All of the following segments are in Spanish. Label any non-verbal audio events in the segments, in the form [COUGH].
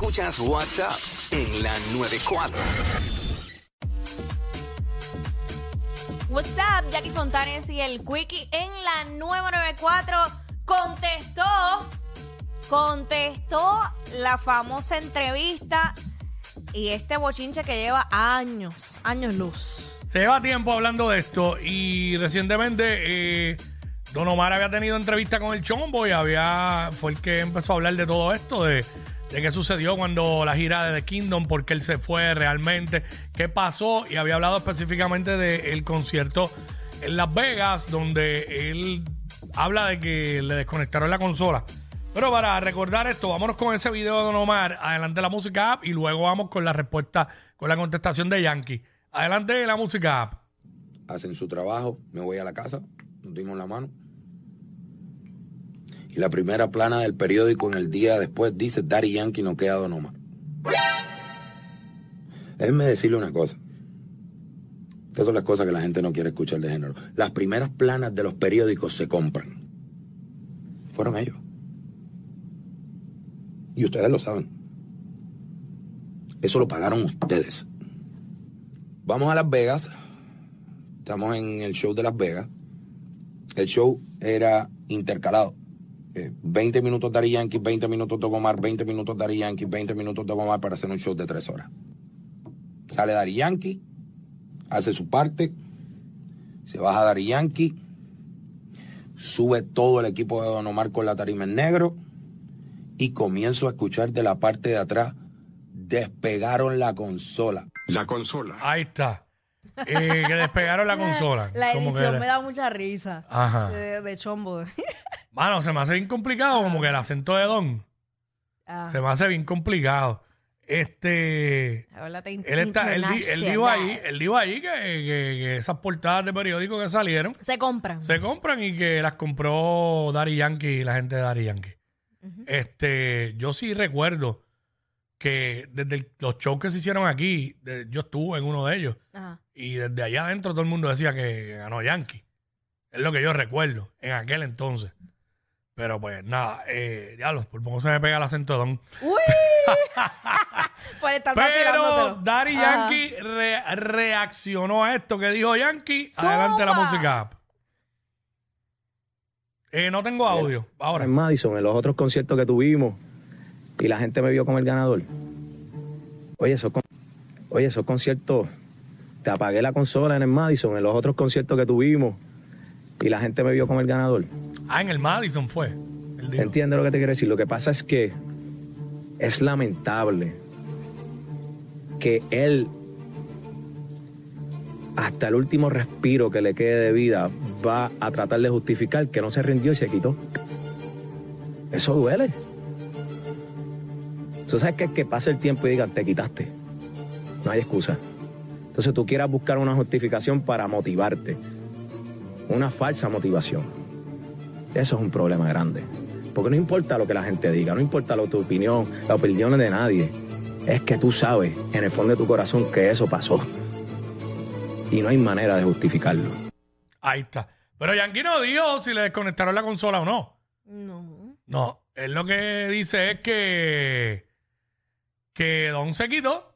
Escuchas WhatsApp en la 94. What's up, Jackie Fontanes y el Quickie en la 994 contestó, contestó la famosa entrevista y este bochinche que lleva años, años luz. Se lleva tiempo hablando de esto y recientemente eh, Don Omar había tenido entrevista con el Chombo y había fue el que empezó a hablar de todo esto, de, de qué sucedió cuando la gira de The Kingdom, por qué él se fue realmente, qué pasó y había hablado específicamente del concierto en Las Vegas, donde él habla de que le desconectaron la consola. Pero para recordar esto, vámonos con ese video de Don Omar, adelante la música app y luego vamos con la respuesta, con la contestación de Yankee. Adelante la música app. hacen su trabajo, me voy a la casa, nos dimos la mano. Y la primera plana del periódico en el día después dice, Daddy Yankee no queda Don Omar. Déjenme decirle una cosa. Estas son las cosas que la gente no quiere escuchar de género. Las primeras planas de los periódicos se compran. Fueron ellos. Y ustedes lo saben. Eso lo pagaron ustedes. Vamos a Las Vegas. Estamos en el show de Las Vegas. El show era intercalado. Eh, 20 minutos Dari Yankee, 20 minutos Don Omar, 20 minutos Dari Yankee, 20 minutos Don Omar para hacer un show de 3 horas. Sale Dari Yankee, hace su parte, se baja Dari Yankee, sube todo el equipo de Don Omar con la tarima en negro y comienzo a escuchar de la parte de atrás, despegaron la consola. La consola. Ahí está. Eh, que despegaron [LAUGHS] la consola. La Como edición me da mucha risa. Ajá. De, de chombo. [LAUGHS] Mano, se me hace bien complicado, como que el acento de Don. Ah, Se me hace bien complicado. Este. háblate in- Él está, él, di- él dijo ahí, él dijo ahí que, que- que esas portadas de periódico que salieron Se compran. se compran y que las compró Dari Yankee y la gente de Dari Yankee. Este, yo sí recuerdo que desde el- los shows que se hicieron aquí, de- yo estuve en uno de ellos Ajá. y desde allá adentro todo el mundo decía que ganó Yankee. Es lo que yo recuerdo en aquel entonces. Pero pues nada, eh, diablo, por poco se me pega el acento de Don. ¡Uy! [LAUGHS] Por estar Pero vacilándotelo. Daddy Ajá. Yankee re- reaccionó a esto que dijo Yankee. Adelante la Zumba. música. Eh, no tengo audio. Ahora. en Madison, en los otros conciertos que tuvimos, y la gente me vio como el ganador. Oye, esos, con- oye, esos conciertos, te apagué la consola en el Madison, en los otros conciertos que tuvimos, y la gente me vio como el ganador. Ah, en el Madison fue. Entiende lo que te quiero decir. Lo que pasa es que es lamentable que él, hasta el último respiro que le quede de vida, va a tratar de justificar que no se rindió y se quitó. Eso duele. Tú sabes que, que pase el tiempo y digan, te quitaste. No hay excusa. Entonces tú quieras buscar una justificación para motivarte. Una falsa motivación. Eso es un problema grande. Porque no importa lo que la gente diga, no importa lo, tu opinión, la opinión de nadie. Es que tú sabes en el fondo de tu corazón que eso pasó. Y no hay manera de justificarlo. Ahí está. Pero Yankee no dijo si le desconectaron la consola o no. No. No. Él lo que dice es que. Que Don se quitó.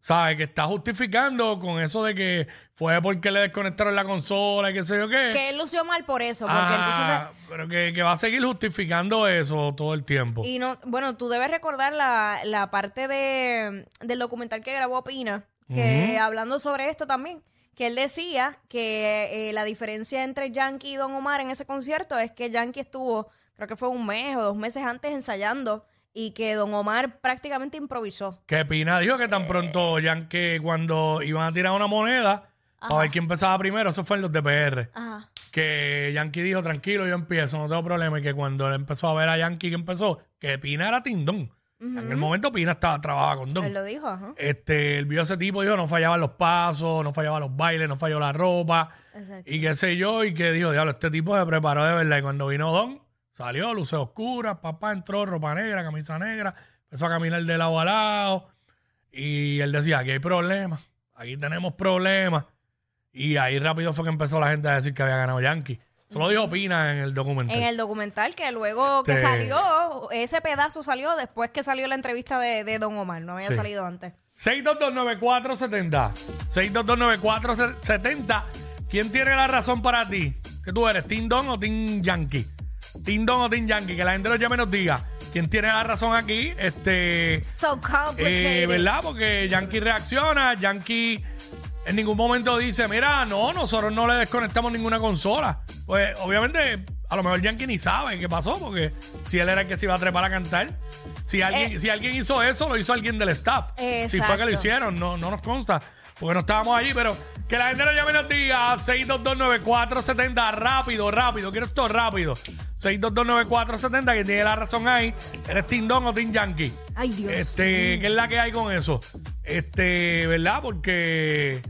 ¿Sabe? Que está justificando con eso de que fue porque le desconectaron la consola y qué sé yo qué. Que él lució mal por eso. Porque Ah, entonces. pero que, que va a seguir justificando eso todo el tiempo. Y no, bueno, tú debes recordar la, la parte de, del documental que grabó Pina, que hablando sobre esto también, que él decía que eh, la diferencia entre Yankee y Don Omar en ese concierto es que Yankee estuvo, creo que fue un mes o dos meses antes ensayando y que Don Omar prácticamente improvisó. Que Pina dijo que tan pronto Yankee cuando iban a tirar una moneda a ver quién empezaba primero, eso fue en los DPR. Ajá. Que Yankee dijo, tranquilo, yo empiezo, no tengo problema. Y que cuando él empezó a ver a Yankee que empezó, que Pina era Tindón. En el momento Pina estaba trabajaba con Don. Él lo dijo, ajá. Este, él vio a ese tipo dijo, no fallaban los pasos, no fallaban los bailes, no falló la ropa. Exacto. Y qué sé yo, y que dijo, diablo, este tipo se preparó de verdad. Y cuando vino Don, salió, luces oscuras, papá entró, ropa negra, camisa negra, empezó a caminar de lado a lado. Y él decía, aquí hay problemas, aquí tenemos problemas. Y ahí rápido fue que empezó la gente a decir que había ganado Yankee. Eso lo dijo Pina en el documental. En el documental que luego que Este- salió, ese pedazo salió después que salió la entrevista de, de Don Omar, no había Sí. salido antes. 6229470. 6229470. ¿Quién tiene la razón para ti? ¿Que tú eres? ¿Team Don o Team Yankee? ¿Team Don o Team Yankee? Que la gente nos llame y nos diga. ¿Quién tiene la razón aquí? Este. So complicated. Eh, ¿Verdad? Porque Yankee reacciona, Yankee en ningún momento dice, mira, no, nosotros no le desconectamos ninguna consola. Pues obviamente, a lo mejor Yankee ni sabe qué pasó, porque si él era el que se iba a trepar a cantar, si alguien, Eh. si alguien hizo eso, lo hizo alguien del staff. Si fue que lo hicieron, no, no nos consta, porque no estábamos allí, pero que la gente nos llame y nos diga 6229470, rápido, rápido, quiero esto rápido. 6229470, que tiene la razón ahí. ¿Eres Team Don o Team Yankee? Ay, Dios. Este, ¿qué es la que hay con eso? Este, ¿verdad? Porque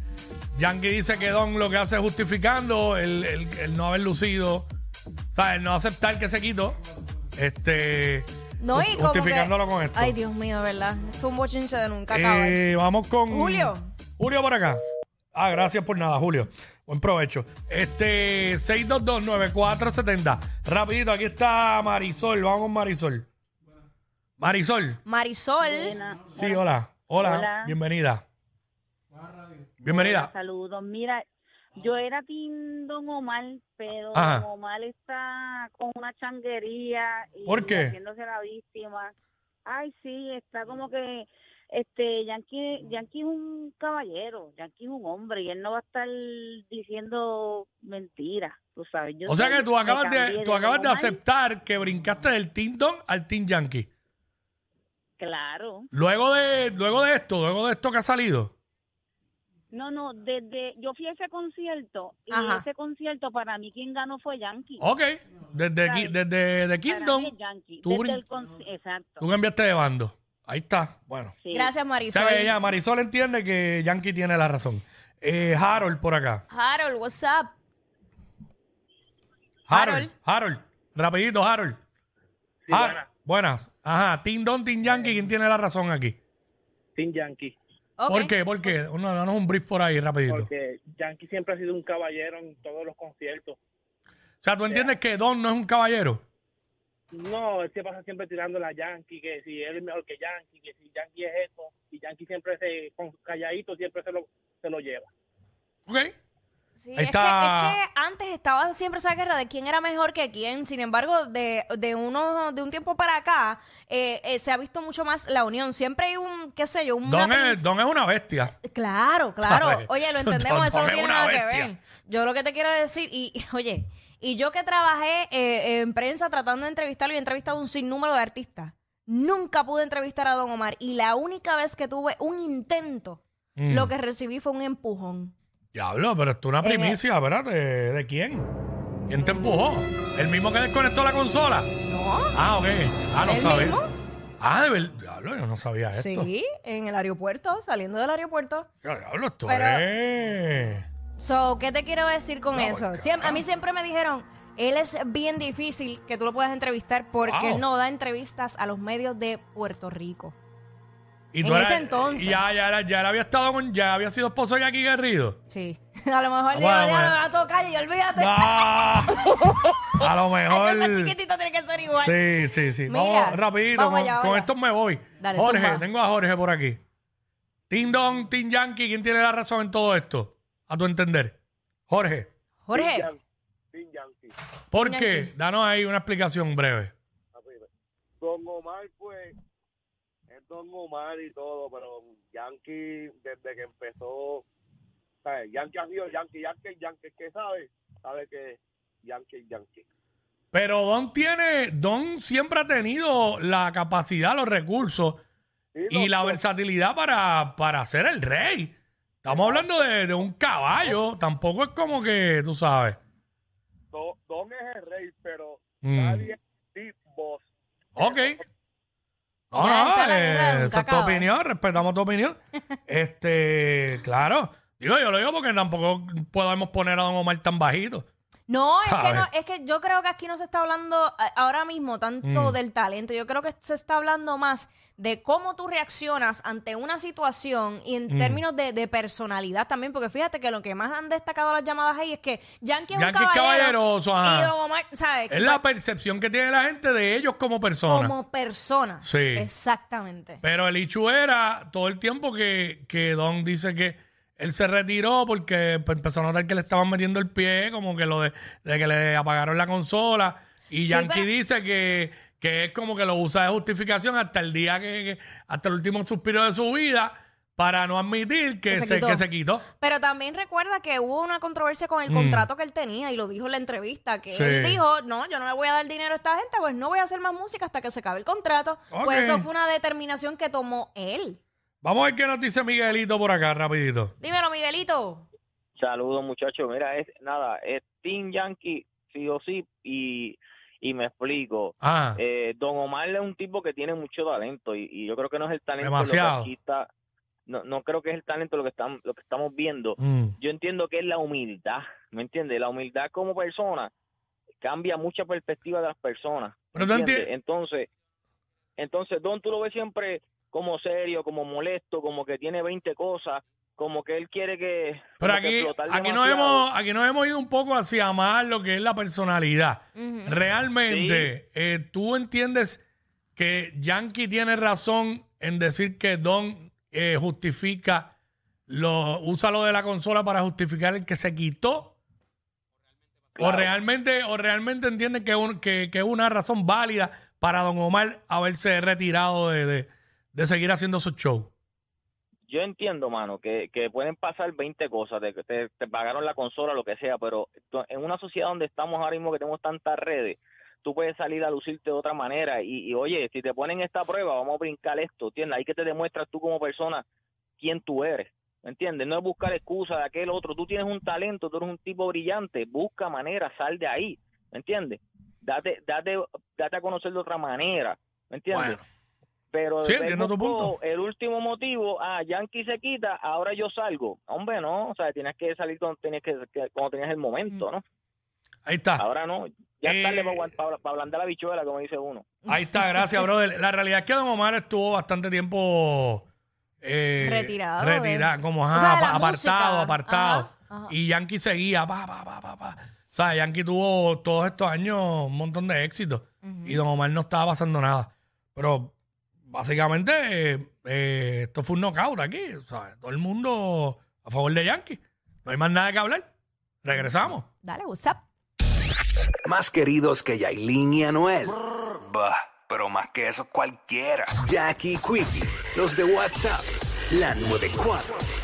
Yankee dice que Don lo que hace es justificando el, el- el no haber lucido, o sea, el no aceptar que se quitó. Este, no, y ju- como que- justificándolo con esto. Ay, Dios mío, ¿verdad? Esto es un bochinche de nunca acabar. Eh, vamos con Julio. Julio por acá. Ah, gracias por nada, Julio. Buen provecho. Este, 6229470. Rapidito, aquí está Marisol. Vamos con Marisol. Marisol. Marisol. Sí, hola. Hola. Hola. Bienvenida. Bienvenida. Saludos. Mira, yo era Team Don Omar, pero Ajá. Don Omar está con una changuería y ¿Por qué? haciéndose la víctima. Ay, sí, está como que este Yankee, Yankee es un caballero, Yankee es un hombre y él no va a estar diciendo mentiras, tú sabes. Yo O sea que tú acabas de, tú acabas de aceptar que brincaste del Team Don al Team Yankee. Claro. Luego de, luego de esto, luego de esto que ha salido. No, no, desde yo fui a ese concierto y Ajá. ese concierto para mí quien ganó fue Yankee. Ok. Desde, desde de Para Kingdom, mí es Yankee. tú Desde el Exacto. tú cambiaste de bando. Ahí está. Bueno. sí. Gracias, Marisol. ya Marisol entiende que Yankee tiene la razón. Eh, Harold por acá. Harold, what's up? Harold. Harold. Harold. Rapidito, Harold. Har- buenas. Ajá. Team Don, Team Yankee, ¿quién tiene la razón aquí? Team Yankee. ¿Por qué? ¿Por qué? Uno, danos un brief por ahí, rapidito. Porque Yankee siempre ha sido un caballero en todos los conciertos. O sea, ¿tú entiendes que Don no es un caballero? No, él se pasa siempre tirando la Yankee, que si él es mejor que Yankee, que si Yankee es esto, y Yankee siempre se, con calladito siempre se lo, se lo lleva. Ok. Sí, Ahí es, está. Que, es que antes estaba siempre esa guerra de quién era mejor que quién. Sin embargo, de, de uno de un tiempo para acá eh, eh, se ha visto mucho más la unión. Siempre hay un, qué sé yo, un Don es, Don es una bestia. Claro, claro. ¿Sabes? Oye, lo [LAUGHS] Don- entendemos, eso Don no es tiene una nada que bestia. ver. Yo lo que te quiero decir, y, [LAUGHS] oye, y yo que trabajé eh, en prensa tratando de entrevistarlo y he entrevistado un sinnúmero de artistas, nunca pude entrevistar a Don Omar. Y la única vez que tuve un intento, Mm. lo que recibí fue un empujón. Diablo, pero esto es una Eh, primicia, espérate. ¿De quién? ¿Quién te empujó? ¿El mismo que desconectó la consola? No. Ah, ok. Ah, no ¿El sabía. mismo? Ah, de verdad. Diablo, yo no sabía esto. Sí, en el aeropuerto, saliendo del aeropuerto. Diablo, esto Pero- es... So, ¿qué te quiero decir con No, eso? Siem- a mí siempre me dijeron, él es bien difícil que tú lo puedas entrevistar porque Wow. no da entrevistas a los medios de Puerto Rico. Y en tú eras- ese entonces. Ya, ya, era- ya, él había estado con... Ya había sido esposo de Jackie Guerrido. Sí. [LAUGHS] A lo mejor digo, Bueno, ya bueno. me va a tocar y olvídate. Ah, [LAUGHS] a lo mejor... chiquitito tiene que ser igual. Sí, sí, sí. Mira, vamos rapidito, vamos con, allá, con vamos esto me voy. Dale, Jorge, zumba. tengo a Jorge por aquí. Team Don, Team Yankee, ¿quién tiene la razón en todo esto? A tu entender. Jorge, Jorge, Team Yankee. ¿por Team qué? Yankee. Danos ahí una explicación breve. Don Omar, pues, es Don Omar y todo, pero Yankee, desde que empezó, ¿sabes? Yankee ha sido Yankee, Yankee, Yankee, ¿qué sabe? Sabe que Yankee, Yankee. Pero Don tiene, Don siempre ha tenido la capacidad, los recursos y la versatilidad para, para ser el rey. Estamos hablando de, de un caballo, tampoco es como que, tú sabes. Do- Don es el rey, pero Mm. nadie es Boss. Ok. No, Ya no, está la eh, guerra de un esa es tu cacao. opinión, respetamos tu opinión. [LAUGHS] este, claro. Digo, yo lo digo porque tampoco podemos poner a Don Omar tan bajito. No, es que, no, es que yo creo que aquí no se está hablando a- ahora mismo tanto Mm. del talento. Yo creo que se está hablando más de cómo tú reaccionas ante una situación y en Mm. términos de, de personalidad también. Porque fíjate que lo que más han destacado las llamadas ahí es que Yankee es un es caballero. caballeroso, ajá. Omar, ¿sabes? Es la percepción que tiene la gente de ellos como personas. como personas. Sí. Exactamente. Pero el Ichu era todo el tiempo que, que Don dice que él se retiró porque empezó a notar que le estaban metiendo el pie, como que lo de, de que le apagaron la consola. Y Sí, Yankee pero- dice que, que es como que lo usa de justificación hasta el día que, que- hasta el último suspiro de su vida para no admitir que, Que se se, quitó. que se quitó. Pero también recuerda que hubo una controversia con el Mm. contrato que él tenía y lo dijo en la entrevista, que Sí. él dijo, no, yo no le voy a dar dinero a esta gente, pues no voy a hacer más música hasta que se acabe el contrato. Ok. Pues eso fue una determinación que tomó él. Vamos a ver qué nos dice Miguelito por acá, rapidito. Dímelo, Miguelito. Saludos muchachos, mira, es nada, es Team Yankee sí o sí y, y me explico. Ah, Eh, Don Omar es un tipo que tiene mucho talento y, y yo creo que no es el talento lo que Demasiado. aquí está- no, no creo que es el talento lo que estamos lo que estamos viendo. mm, Yo entiendo que es la humildad, ¿me entiendes? La humildad como persona cambia mucha perspectiva de las personas. ¿me Pero entiendes? Entonces, entonces Don tú lo ves siempre como serio, como molesto, como que tiene 20 cosas, como que él quiere que Pero que aquí, aquí, nos hemos, aquí nos hemos ido un poco hacia más lo que es la personalidad. Realmente, eh, ¿tú entiendes que Yankee tiene razón en decir que Don eh, justifica, lo, usa lo de la consola para justificar el que se quitó? ¿O realmente, o realmente entiende que, un- que, que es una razón válida para Don Omar haberse retirado de, de, de seguir haciendo su show? Yo entiendo, mano, que, que pueden pasar 20 cosas, de que te, te pagaron la consola, lo que sea, pero en una sociedad donde estamos ahora mismo que tenemos tantas redes, tú puedes salir a lucirte de otra manera y, y, oye, si te ponen esta prueba, vamos a brincar esto, ¿entiendes? Ahí que te demuestras tú como persona quién tú eres, ¿me entiendes? No es buscar excusas de aquel otro, tú tienes un talento, tú eres un tipo brillante, busca manera, sal de ahí, ¿me entiendes? Date, date, date a conocer de otra manera, ¿me entiendes? Bueno. Pero Sí, buscó punto. el último motivo, ah, Yankee se quita, ahora yo salgo. Hombre, no, o sea, tienes que salir cuando tenías, que, cuando tenías el momento, ¿no? Ahí está. Ahora no, ya Eh, tarde para, para, para ablandar la bichuela, como dice uno. Ahí está, gracias, brother. La realidad es que Don Omar estuvo bastante tiempo eh, Retirado, retirado, eh. como O ajá, sea, apartado, música. apartado. Ajá, ajá. Y Yankee seguía, pa, pa, pa, pa, pa. O sea, Yankee tuvo todos estos años un montón de éxitos. Y Don Omar no estaba pasando nada. Pero básicamente eh, eh, esto fue un knockout aquí. O sea, todo el mundo a favor de Yankee. No hay más nada que hablar. Regresamos. Dale, what's up? Más queridos que Yailin y Anuel. Bah, pero más que eso cualquiera. Jackie Quickie, los de WhatsApp, la 94.